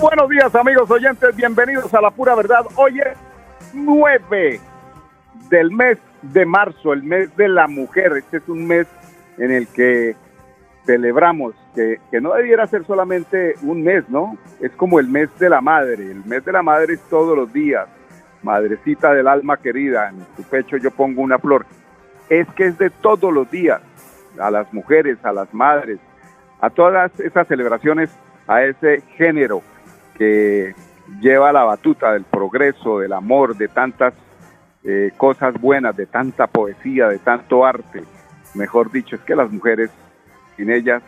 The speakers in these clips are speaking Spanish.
Buenos días amigos oyentes, bienvenidos a la pura verdad. Hoy es 9 del mes de marzo, el mes de la mujer. Este es un mes en el que celebramos que, que, no debiera ser solamente un mes, ¿no? Es como el mes de la madre. El mes de la madre es todos los días. Madrecita del alma querida, en su pecho yo pongo una flor. Es que es de todos los días. A las mujeres, a las madres, a todas esas celebraciones a ese género que lleva la batuta del progreso, del amor, de tantas eh, cosas buenas, de tanta poesía, de tanto arte. Mejor dicho, es que las mujeres, sin ellas,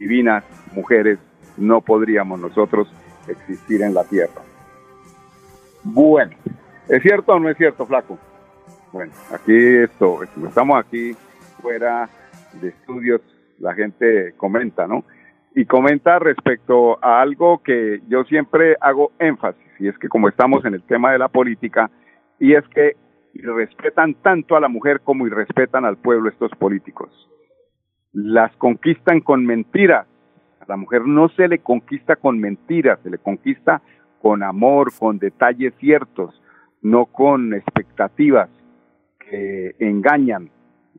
divinas mujeres, no podríamos nosotros existir en la tierra. Bueno, ¿es cierto o no es cierto, flaco? Bueno, aquí esto, estamos aquí fuera de estudios, la gente comenta, ¿no? Y comenta respecto a algo que yo siempre hago énfasis, y es que como estamos en el tema de la política, y es que respetan tanto a la mujer como irrespetan al pueblo estos políticos. Las conquistan con mentiras. A la mujer no se le conquista con mentiras, se le conquista con amor, con detalles ciertos, no con expectativas que engañan.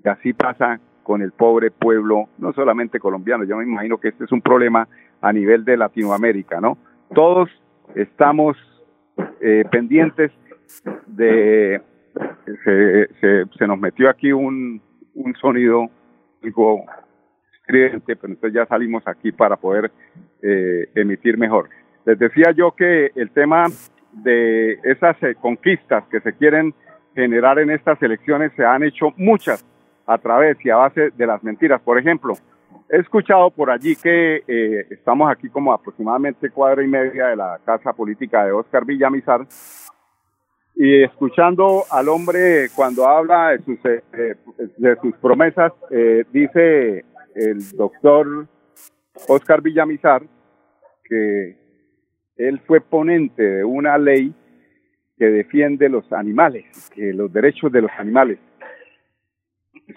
Y así pasa con el pobre pueblo, no solamente colombiano, yo me imagino que este es un problema a nivel de Latinoamérica, ¿no? Todos estamos eh, pendientes de, se, nos metió aquí un, un sonido algo estridente, pero entonces ya salimos aquí para poder eh, emitir mejor. Les decía yo que el tema de esas eh, conquistas que se quieren generar en estas elecciones se han hecho muchas a través y a base de las mentiras. Por ejemplo, he escuchado por allí que eh, estamos aquí como aproximadamente cuadra y media de la casa política de Oscar Villamizar y escuchando al hombre cuando habla de sus, eh, de sus promesas, eh, dice el doctor Oscar Villamizar que él fue ponente de una ley que defiende los animales, que los derechos de los animales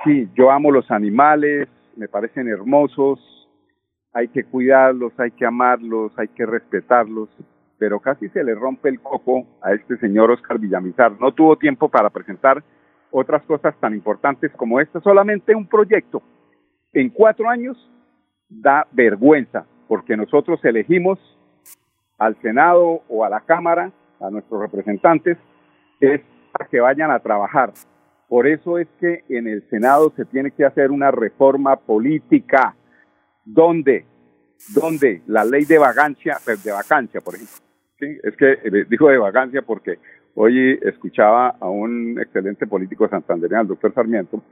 sí, yo amo los animales, me parecen hermosos, hay que cuidarlos, hay que amarlos, hay que respetarlos, pero casi se le rompe el coco a este señor Oscar Villamizar. No tuvo tiempo para presentar otras cosas tan importantes como esta, solamente un proyecto. En cuatro años da vergüenza, porque nosotros elegimos al Senado o a la Cámara, a nuestros representantes, es para que vayan a trabajar, por eso es que en el Senado se tiene que hacer una reforma política donde, donde la ley de vagancia, pues, de vacancia, por ejemplo. Es que eh, dijo de vagancia porque hoy escuchaba a un excelente político santandereano, el doctor Sarmiento,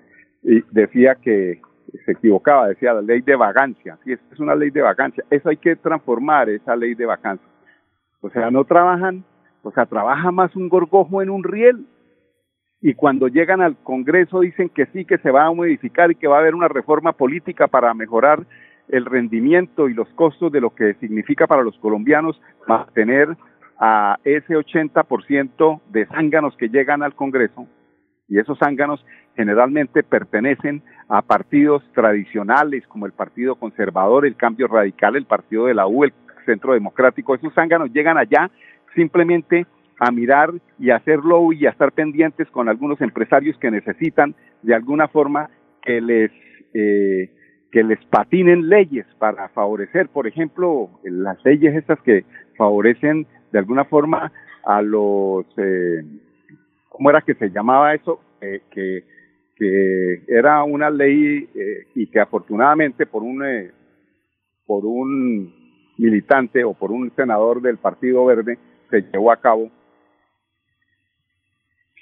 y decía que se equivocaba, decía la ley de vagancia. Sí, es una ley de vacancia. Eso hay que transformar, esa ley de vacancia. O sea, no trabajan, o sea, trabaja más un gorgojo en un riel y cuando llegan al Congreso dicen que sí, que se va a modificar y que va a haber una reforma política para mejorar el rendimiento y los costos de lo que significa para los colombianos mantener a ese 80% de zánganos que llegan al Congreso, y esos zánganos generalmente pertenecen a partidos tradicionales como el Partido Conservador, el Cambio Radical, el Partido de la U, el Centro Democrático, esos zánganos llegan allá simplemente a mirar y hacerlo y a estar pendientes con algunos empresarios que necesitan de alguna forma que les eh, que les patinen leyes para favorecer, por ejemplo, las leyes estas que favorecen de alguna forma a los, eh, ¿cómo era que se llamaba eso? Eh, que, que era una ley eh, y que afortunadamente por un, eh, por un militante o por un senador del Partido Verde se llevó a cabo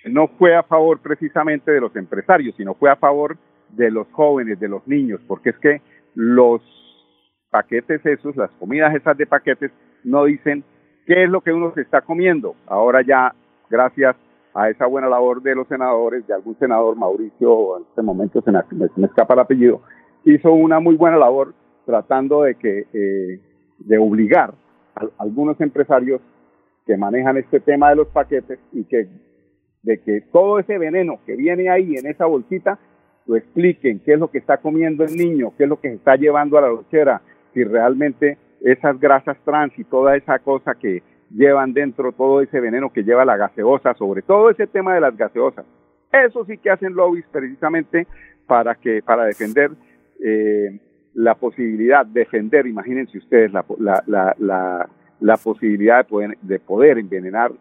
no fue a favor precisamente de los empresarios, sino fue a favor de los jóvenes, de los niños, porque es que los paquetes esos, las comidas esas de paquetes, no dicen qué es lo que uno se está comiendo. Ahora ya, gracias a esa buena labor de los senadores, de algún senador, Mauricio, en este momento se me, escapa el apellido, hizo una muy buena labor tratando de que eh, de obligar a algunos empresarios que manejan este tema de los paquetes y que de que todo ese veneno que viene ahí en esa bolsita lo expliquen, qué es lo que está comiendo el niño, qué es lo que se está llevando a la lonchera, si realmente esas grasas trans y toda esa cosa que llevan dentro, todo ese veneno que lleva la gaseosa, sobre todo ese tema de las gaseosas. Eso sí que hacen lobbies precisamente para que para defender eh, la posibilidad, defender, imagínense ustedes, la, la, la, la posibilidad de poder, de poder envenenar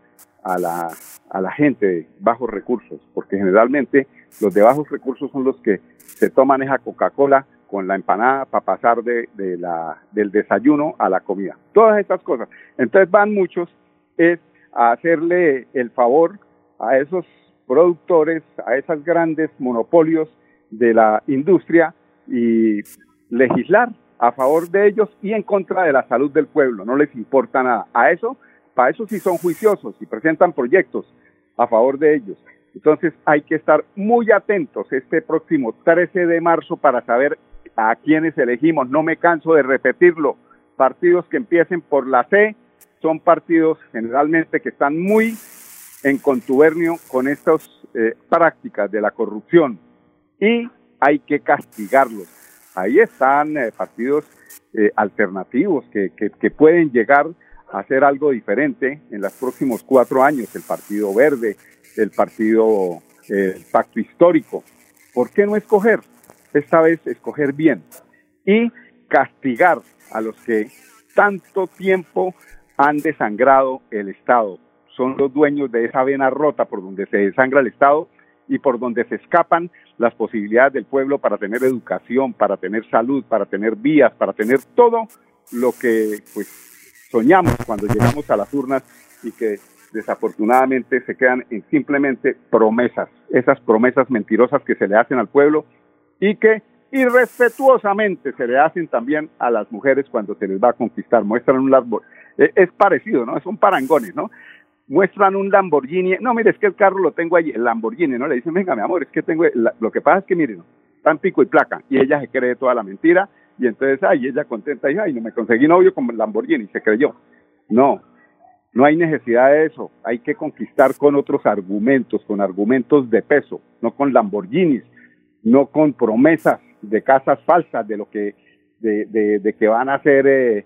a la, a la gente de bajos recursos, porque generalmente los de bajos recursos son los que se toman esa Coca-Cola con la empanada para pasar de, de la, del desayuno a la comida. Todas estas cosas. Entonces van muchos es a hacerle el favor a esos productores, a esos grandes monopolios de la industria y legislar a favor de ellos y en contra de la salud del pueblo. No les importa nada. A eso para eso sí son juiciosos y presentan proyectos a favor de ellos. Entonces hay que estar muy atentos este próximo 13 de marzo para saber a quiénes elegimos. No me canso de repetirlo. Partidos que empiecen por la C son partidos generalmente que están muy en contubernio con estas eh, prácticas de la corrupción y hay que castigarlos. Ahí están eh, partidos eh, alternativos que, pueden llegar hacer algo diferente en los próximos cuatro años, el Partido Verde, el Partido el Pacto Histórico. ¿Por qué no escoger? Esta vez escoger bien y castigar a los que tanto tiempo han desangrado el Estado. Son los dueños de esa vena rota por donde se desangra el Estado y por donde se escapan las posibilidades del pueblo para tener educación, para tener salud, para tener vías, para tener todo lo que pues soñamos cuando llegamos a las urnas y que desafortunadamente se quedan en simplemente promesas, esas promesas mentirosas que se le hacen al pueblo y que irrespetuosamente se le hacen también a las mujeres cuando se les va a conquistar. Muestran un Lamborghini, e, es parecido, ¿no? Son parangones, ¿no? Muestran un Lamborghini, no, mire, es que el carro lo tengo allí, el Lamborghini, ¿no? Le dicen, venga, mi amor, es que tengo, lo que pasa es que, miren, tan pico y placa, y ella se cree toda la mentira, y entonces, ay, ella contenta, y ay, no me conseguí novio con Lamborghini, se creyó. No, no hay necesidad de eso. Hay que conquistar con otros argumentos, con argumentos de peso, no con Lamborghinis, no con promesas de casas falsas, de lo que, de, de, que van a hacer eh,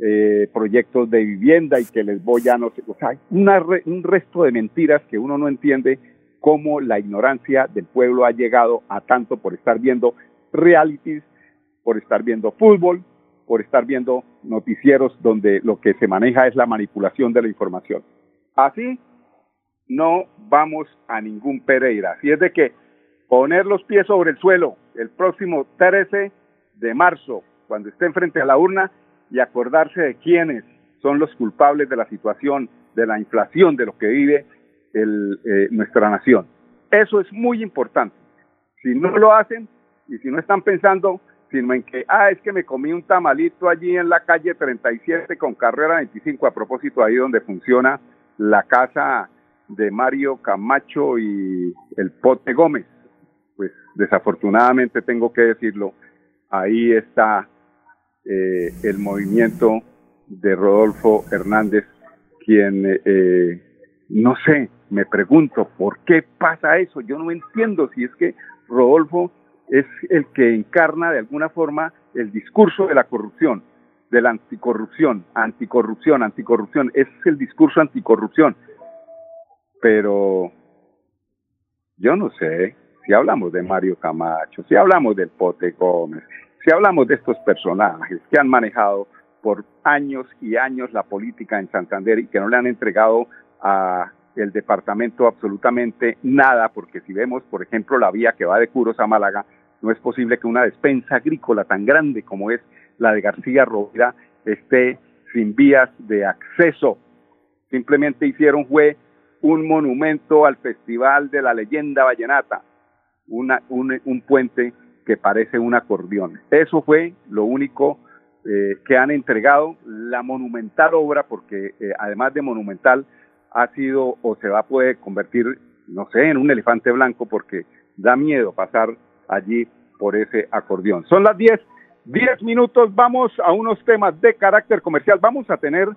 eh, proyectos de vivienda y que les voy a no sé, o sea, una, un resto de mentiras que uno no entiende cómo la ignorancia del pueblo ha llegado a tanto por estar viendo realities por estar viendo fútbol, por estar viendo noticieros donde lo que se maneja es la manipulación de la información. Así no vamos a ningún Pereira. Así es de que poner los pies sobre el suelo el próximo 13 de marzo, cuando estén frente a la urna, y acordarse de quiénes son los culpables de la situación, de la inflación, de lo que vive el, eh, nuestra nación. Eso es muy importante. Si no lo hacen y si no están pensando sino en que, ah, es que me comí un tamalito allí en la calle 37 con carrera 25, a propósito ahí donde funciona la casa de Mario Camacho y el Pote Gómez. Pues desafortunadamente tengo que decirlo, ahí está eh, el movimiento de Rodolfo Hernández, quien, eh, no sé, me pregunto, ¿por qué pasa eso? Yo no entiendo si es que Rodolfo es el que encarna de alguna forma el discurso de la corrupción, de la anticorrupción, anticorrupción, anticorrupción, es el discurso anticorrupción. Pero yo no sé, si hablamos de Mario Camacho, si hablamos del Pote Gómez, si hablamos de estos personajes que han manejado por años y años la política en Santander y que no le han entregado a el departamento absolutamente nada, porque si vemos, por ejemplo, la vía que va de Curos a Málaga, no es posible que una despensa agrícola tan grande como es la de García Rovira esté sin vías de acceso. Simplemente hicieron fue un monumento al Festival de la Leyenda Vallenata. una, un, puente que parece un acordeón. Eso fue lo único eh, que han entregado la monumental obra, porque eh, además de monumental, ha sido o se va a poder convertir, no sé, en un elefante blanco, porque da miedo pasar allí por ese acordeón. Son las 10, 10 minutos, vamos a unos temas de carácter comercial. Vamos a tener,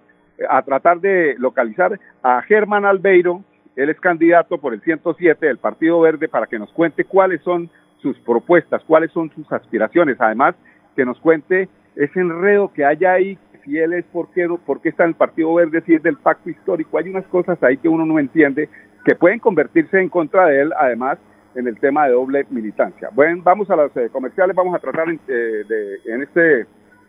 a tratar de localizar a Germán Albeiro, él es candidato por el 107 del Partido Verde para que nos cuente cuáles son sus propuestas, cuáles son sus aspiraciones. Además, que nos cuente ese enredo que hay ahí, si él es por qué, está en el Partido Verde, si es del pacto histórico. Hay unas cosas ahí que uno no entiende que pueden convertirse en contra de él, además, en el tema de doble militancia. Bueno, vamos a las eh, comerciales, vamos a tratar eh, de, en este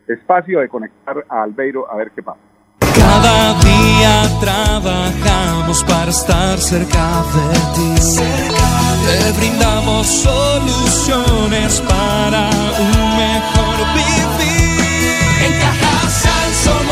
espacio de conectar a Albeiro a ver qué pasa. Cada día trabajamos para estar cerca de ti. Te brindamos soluciones para un mejor vivir.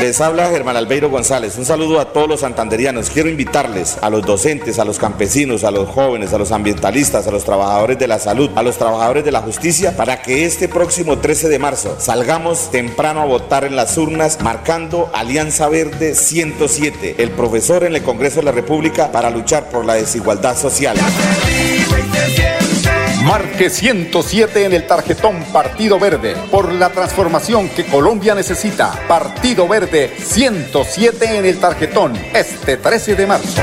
Les habla Germán Albeiro González. Un saludo a todos los santanderianos. Quiero invitarles a los docentes, a los campesinos, a los jóvenes, a los ambientalistas, a los trabajadores de la salud, a los trabajadores de la justicia, para que este próximo 13 de marzo salgamos temprano a votar en las urnas marcando Alianza Verde 107, el profesor en el Congreso de la República para luchar por la desigualdad social. Marque 107 en el tarjetón Partido Verde por la transformación que Colombia necesita. Partido Verde 107 en el tarjetón este 13 de marzo.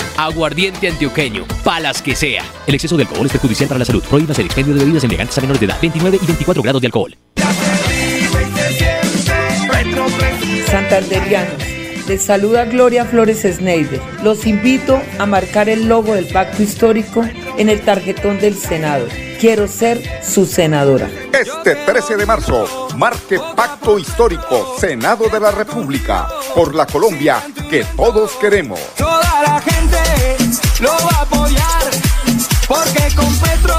Aguardiente antioqueño, palas que sea. El exceso de alcohol es perjudicial para la salud. Prohíbas el expendio de bebidas elegantes a menores de edad. 29 y 24 grados de alcohol. Santanderianos les saluda Gloria Flores Sneider. Los invito a marcar el logo del pacto histórico en el tarjetón del Senado. Quiero ser su senadora. Este 13 de marzo, marque Pacto Histórico, Senado de la República, por la Colombia que todos queremos. Toda la gente lo va a apoyar, porque con Petro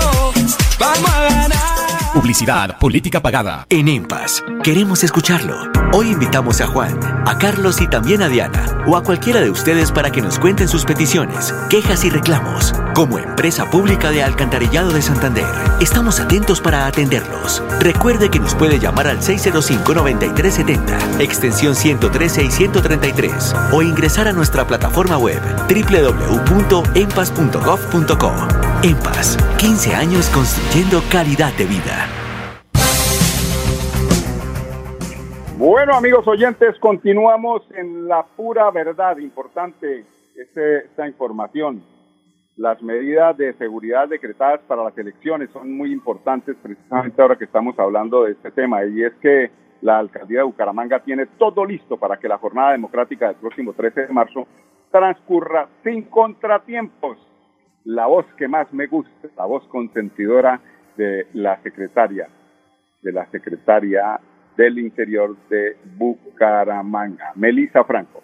vamos a ganar. Publicidad, política pagada. En EMPAS, queremos escucharlo. Hoy invitamos a Juan, a Carlos y también a Diana, o a cualquiera de ustedes para que nos cuenten sus peticiones, quejas y reclamos. Como empresa pública de Alcantarillado de Santander, estamos atentos para atenderlos. Recuerde que nos puede llamar al 605-9370, extensión 113 y 133, o ingresar a nuestra plataforma web www.empas.gov.co. EMPAS, 15 años construyendo calidad de vida. Bueno, amigos oyentes, continuamos en la pura verdad. Importante este, esta información. Las medidas de seguridad decretadas para las elecciones son muy importantes precisamente ahora que estamos hablando de este tema. Y es que la alcaldía de Bucaramanga tiene todo listo para que la jornada democrática del próximo 13 de marzo transcurra sin contratiempos. La voz que más me gusta, la voz consentidora de la secretaria, de la secretaria del interior de Bucaramanga. Melissa Franco.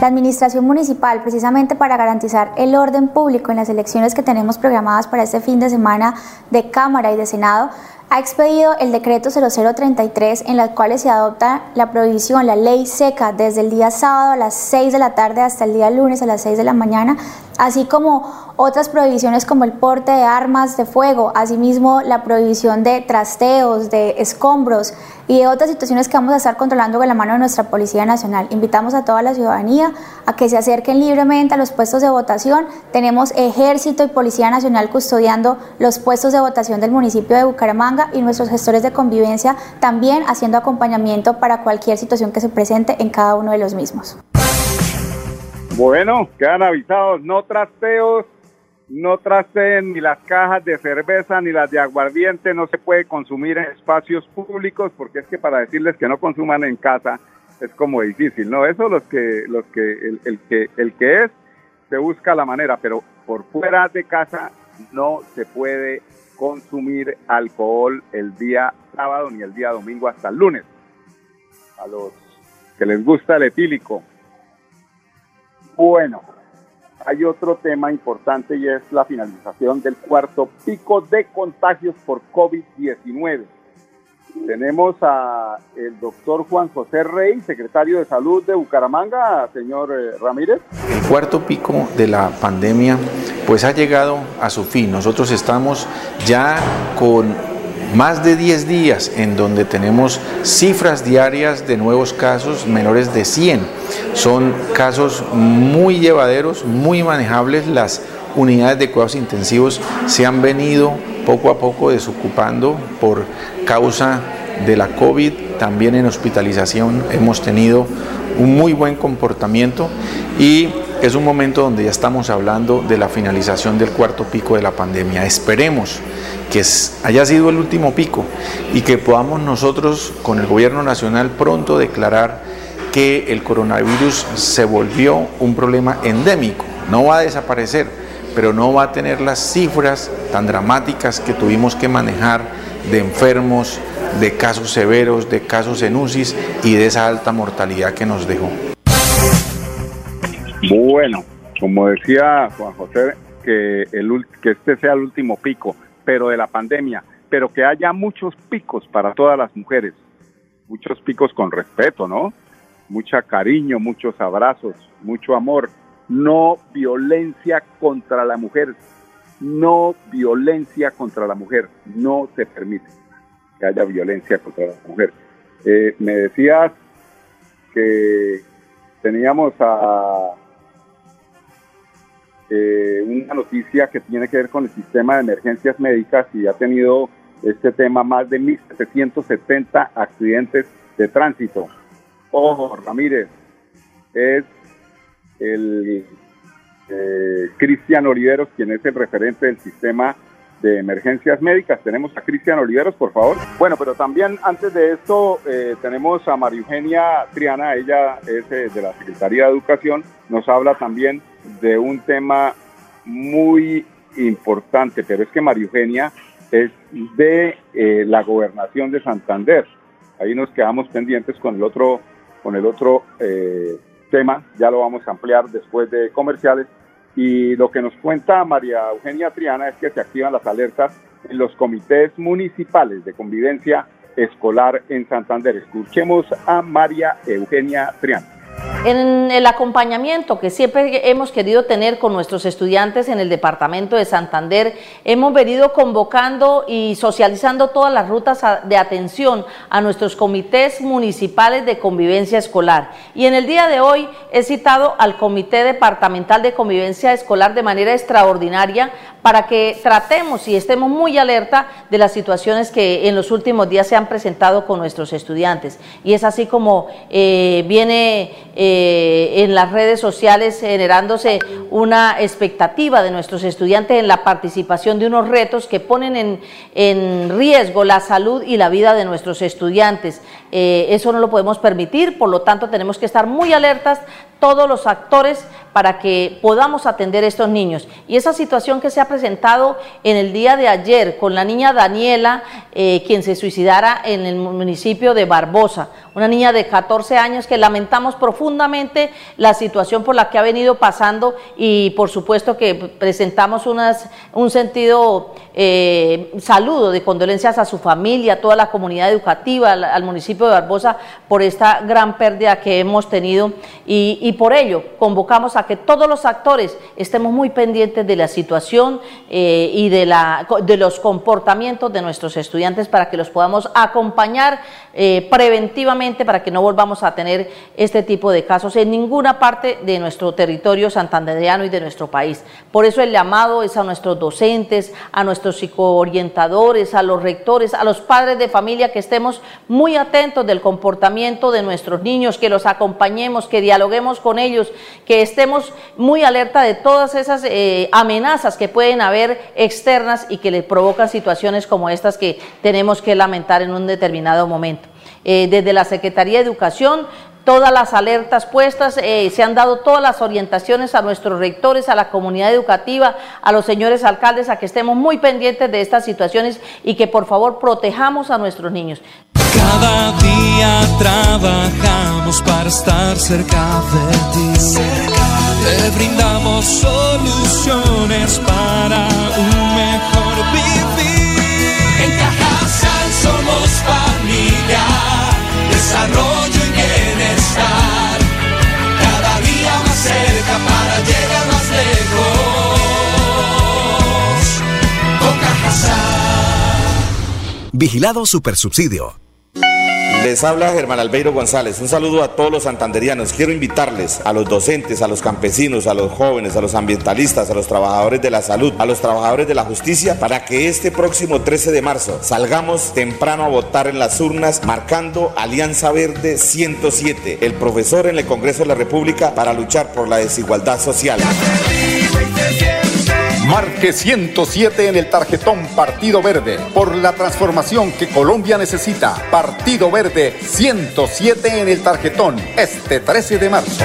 La administración municipal, precisamente para garantizar el orden público en las elecciones que tenemos programadas para este fin de semana de Cámara y de Senado, ha expedido el decreto 0033 en el cual se adopta la prohibición, la ley seca desde el día sábado a las 6 de la tarde hasta el día lunes a las 6 de la mañana así como otras prohibiciones como el porte de armas de fuego, asimismo la prohibición de trasteos, de escombros y de otras situaciones que vamos a estar controlando con la mano de nuestra Policía Nacional. Invitamos a toda la ciudadanía a que se acerquen libremente a los puestos de votación. Tenemos ejército y Policía Nacional custodiando los puestos de votación del municipio de Bucaramanga y nuestros gestores de convivencia también haciendo acompañamiento para cualquier situación que se presente en cada uno de los mismos. Bueno, quedan avisados, no trasteos, no trasteen ni las cajas de cerveza ni las de aguardiente, no se puede consumir en espacios públicos porque es que para decirles que no consuman en casa es como difícil, ¿no? Eso los que, los que, el, el que, el que es, se busca la manera, pero por fuera de casa no se puede consumir alcohol el día sábado ni el día domingo hasta el lunes. A los que les gusta el etílico, bueno, hay otro tema importante y es la finalización del cuarto pico de contagios por COVID-19. Tenemos a el doctor Juan José Rey, secretario de Salud de Bucaramanga, señor eh, Ramírez. El cuarto pico de la pandemia pues ha llegado a su fin. Nosotros estamos ya con más de 10 días en donde tenemos cifras diarias de nuevos casos menores de 100. Son casos muy llevaderos, muy manejables. Las unidades de cuidados intensivos se han venido poco a poco desocupando por causa de la COVID. También en hospitalización hemos tenido un muy buen comportamiento y es un momento donde ya estamos hablando de la finalización del cuarto pico de la pandemia. Esperemos que haya sido el último pico y que podamos nosotros con el gobierno nacional pronto declarar que el coronavirus se volvió un problema endémico. No va a desaparecer, pero no va a tener las cifras tan dramáticas que tuvimos que manejar de enfermos, de casos severos, de casos en UCI y de esa alta mortalidad que nos dejó. Bueno, como decía Juan José, que, el, que este sea el último pico pero de la pandemia, pero que haya muchos picos para todas las mujeres, muchos picos con respeto, ¿no? Mucha cariño, muchos abrazos, mucho amor, no violencia contra la mujer, no violencia contra la mujer, no se permite que haya violencia contra la mujer. Eh, me decías que teníamos a eh, una noticia que tiene que ver con el sistema de emergencias médicas y ha tenido este tema más de 1.770 accidentes de tránsito. Ojo, Ramírez, es el eh, Cristian Oliveros, quien es el referente del sistema de emergencias médicas. Tenemos a Cristian Oliveros, por favor. Bueno, pero también antes de esto eh, tenemos a María Eugenia Triana, ella es de la Secretaría de Educación, nos habla también de un tema muy importante, pero es que María Eugenia es de eh, la gobernación de Santander. Ahí nos quedamos pendientes con el otro, con el otro eh, tema, ya lo vamos a ampliar después de comerciales. Y lo que nos cuenta María Eugenia Triana es que se activan las alertas en los comités municipales de convivencia escolar en Santander. Escuchemos a María Eugenia Triana. En el acompañamiento que siempre hemos querido tener con nuestros estudiantes en el departamento de Santander, hemos venido convocando y socializando todas las rutas de atención a nuestros comités municipales de convivencia escolar. Y en el día de hoy he citado al Comité Departamental de Convivencia Escolar de manera extraordinaria para que tratemos y estemos muy alerta de las situaciones que en los últimos días se han presentado con nuestros estudiantes. Y es así como eh, viene eh, en las redes sociales generándose una expectativa de nuestros estudiantes en la participación de unos retos que ponen en, en riesgo la salud y la vida de nuestros estudiantes. Eh, eso no lo podemos permitir, por lo tanto tenemos que estar muy alertas todos los actores para que podamos atender a estos niños. Y esa situación que se ha presentado en el día de ayer con la niña Daniela, eh, quien se suicidara en el municipio de Barbosa, una niña de 14 años que lamentamos profundamente la situación por la que ha venido pasando y por supuesto que presentamos unas, un sentido eh, saludo de condolencias a su familia, a toda la comunidad educativa, al, municipio de Barbosa por esta gran pérdida que hemos tenido y por ello convocamos a que todos los actores estemos muy pendientes de la situación eh, y de, la, de los comportamientos de nuestros estudiantes para que los podamos acompañar eh, preventivamente para que no volvamos a tener este tipo de casos en ninguna parte de nuestro territorio santandereano y de nuestro país. Por eso el llamado es a nuestros docentes, a nuestros psicoorientadores, a los rectores, a los padres de familia que estemos muy atentos del comportamiento de nuestros niños, que los acompañemos, que dialoguemos con ellos, que estemos muy alerta de todas esas eh, amenazas que pueden haber externas y que le provocan situaciones como estas que tenemos que lamentar en un determinado momento. Eh, desde la Secretaría de Educación todas las alertas puestas, eh, se han dado todas las orientaciones a nuestros rectores, a la comunidad educativa, a los señores alcaldes, a que estemos muy pendientes de estas situaciones y que por favor protejamos a nuestros niños. Cada día trabajamos para estar cerca de ti. Te brindamos soluciones para un mejor vivir. En Cajasal somos familia, desarrollo cerca para llegar más lejos. Con. Vigilado Supersubsidio. Les habla Germán Albeiro González. Un saludo a todos los santanderianos. Quiero invitarles a los docentes, a los campesinos, a los jóvenes, a los ambientalistas, a los trabajadores de la salud, a los trabajadores de la justicia, para que este próximo 13 de marzo salgamos temprano a votar en las urnas marcando Alianza Verde 107, el profesor en el Congreso de la República para luchar por la desigualdad social. Marque 107 en el tarjetón Partido Verde por la transformación que Colombia necesita. Partido Verde 107 en el tarjetón este 13 de marzo.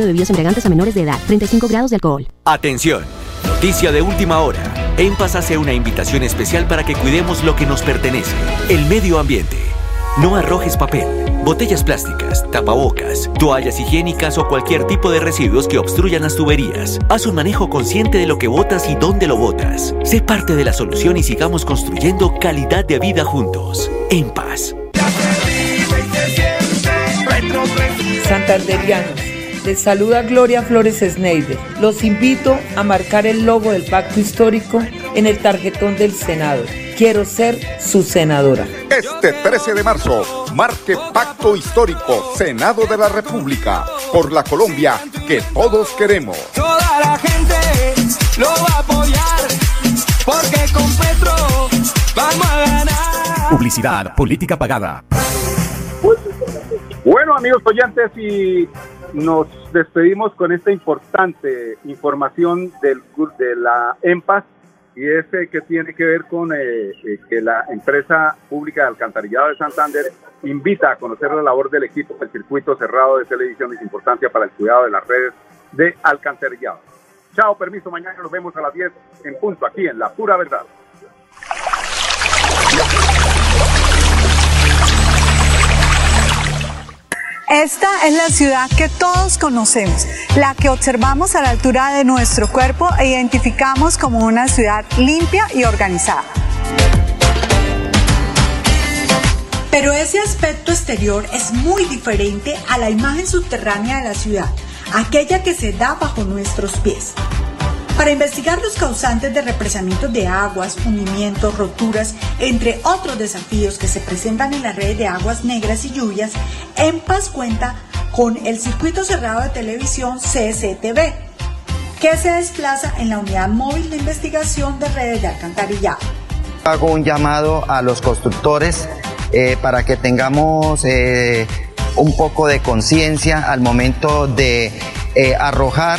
de bebidas embriagantes a menores de edad. 35 grados de alcohol. Atención. Noticia de última hora. En Paz hace una invitación especial para que cuidemos lo que nos pertenece, el medio ambiente. No arrojes papel, botellas plásticas, tapabocas, toallas higiénicas o cualquier tipo de residuos que obstruyan las tuberías. Haz un manejo consciente de lo que botas y dónde lo botas. Sé parte de la solución y sigamos construyendo calidad de vida juntos. En paz. Santanderianos, les saluda Gloria Flores Sneider. Los invito a marcar el logo del pacto histórico en el tarjetón del Senado. Quiero ser su senadora. Este 13 de marzo, marque Pacto Histórico, Senado de la República, por la Colombia que todos queremos. Toda la gente lo va a apoyar. Porque con Petro vamos a ganar. Publicidad, política pagada. Bueno, amigos oyentes, y nos despedimos con esta importante información del, de la EMPAS y es eh, que tiene que ver con eh, eh, que la empresa pública de alcantarillado de Santander invita a conocer la labor del equipo del circuito cerrado de televisión y su importancia para el cuidado de las redes de alcantarillado. Chao, permiso, mañana nos vemos a las 10 en punto aquí en La Pura Verdad. Esta es la ciudad que todos conocemos, la que observamos a la altura de nuestro cuerpo e identificamos como una ciudad limpia y organizada. Pero ese aspecto exterior es muy diferente a la imagen subterránea de la ciudad, aquella que se da bajo nuestros pies. Para investigar los causantes de represamientos de aguas, hundimientos, roturas, entre otros desafíos que se presentan en la red de aguas negras y lluvias, EMPAS cuenta con el circuito cerrado de televisión CCTV, que se desplaza en la unidad móvil de investigación de redes de alcantarillado. Hago un llamado a los constructores eh, para que tengamos eh, un poco de conciencia al momento de eh, arrojar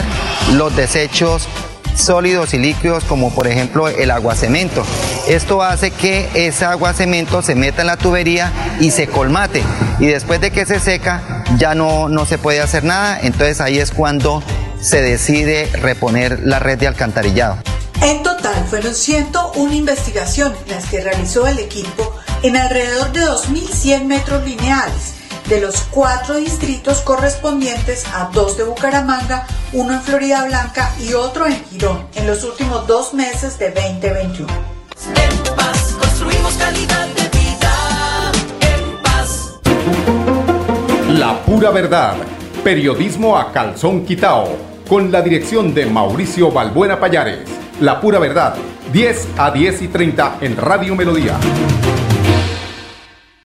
los desechos sólidos y líquidos como por ejemplo el aguacemento. Esto hace que ese aguacemento se meta en la tubería y se colmate y después de que se seca ya no, no se puede hacer nada, entonces ahí es cuando se decide reponer la red de alcantarillado. En total fueron 101 investigaciones las que realizó el equipo en alrededor de 2.100 metros lineales de los cuatro distritos correspondientes a dos de Bucaramanga, uno en Florida Blanca y otro en Girón en los últimos dos meses de 2021. En paz construimos calidad de vida. En paz. La pura verdad. Periodismo a calzón quitao. Con la dirección de Mauricio Balbuena Payares. La pura verdad. 10 a 10 y 30 en Radio Melodía.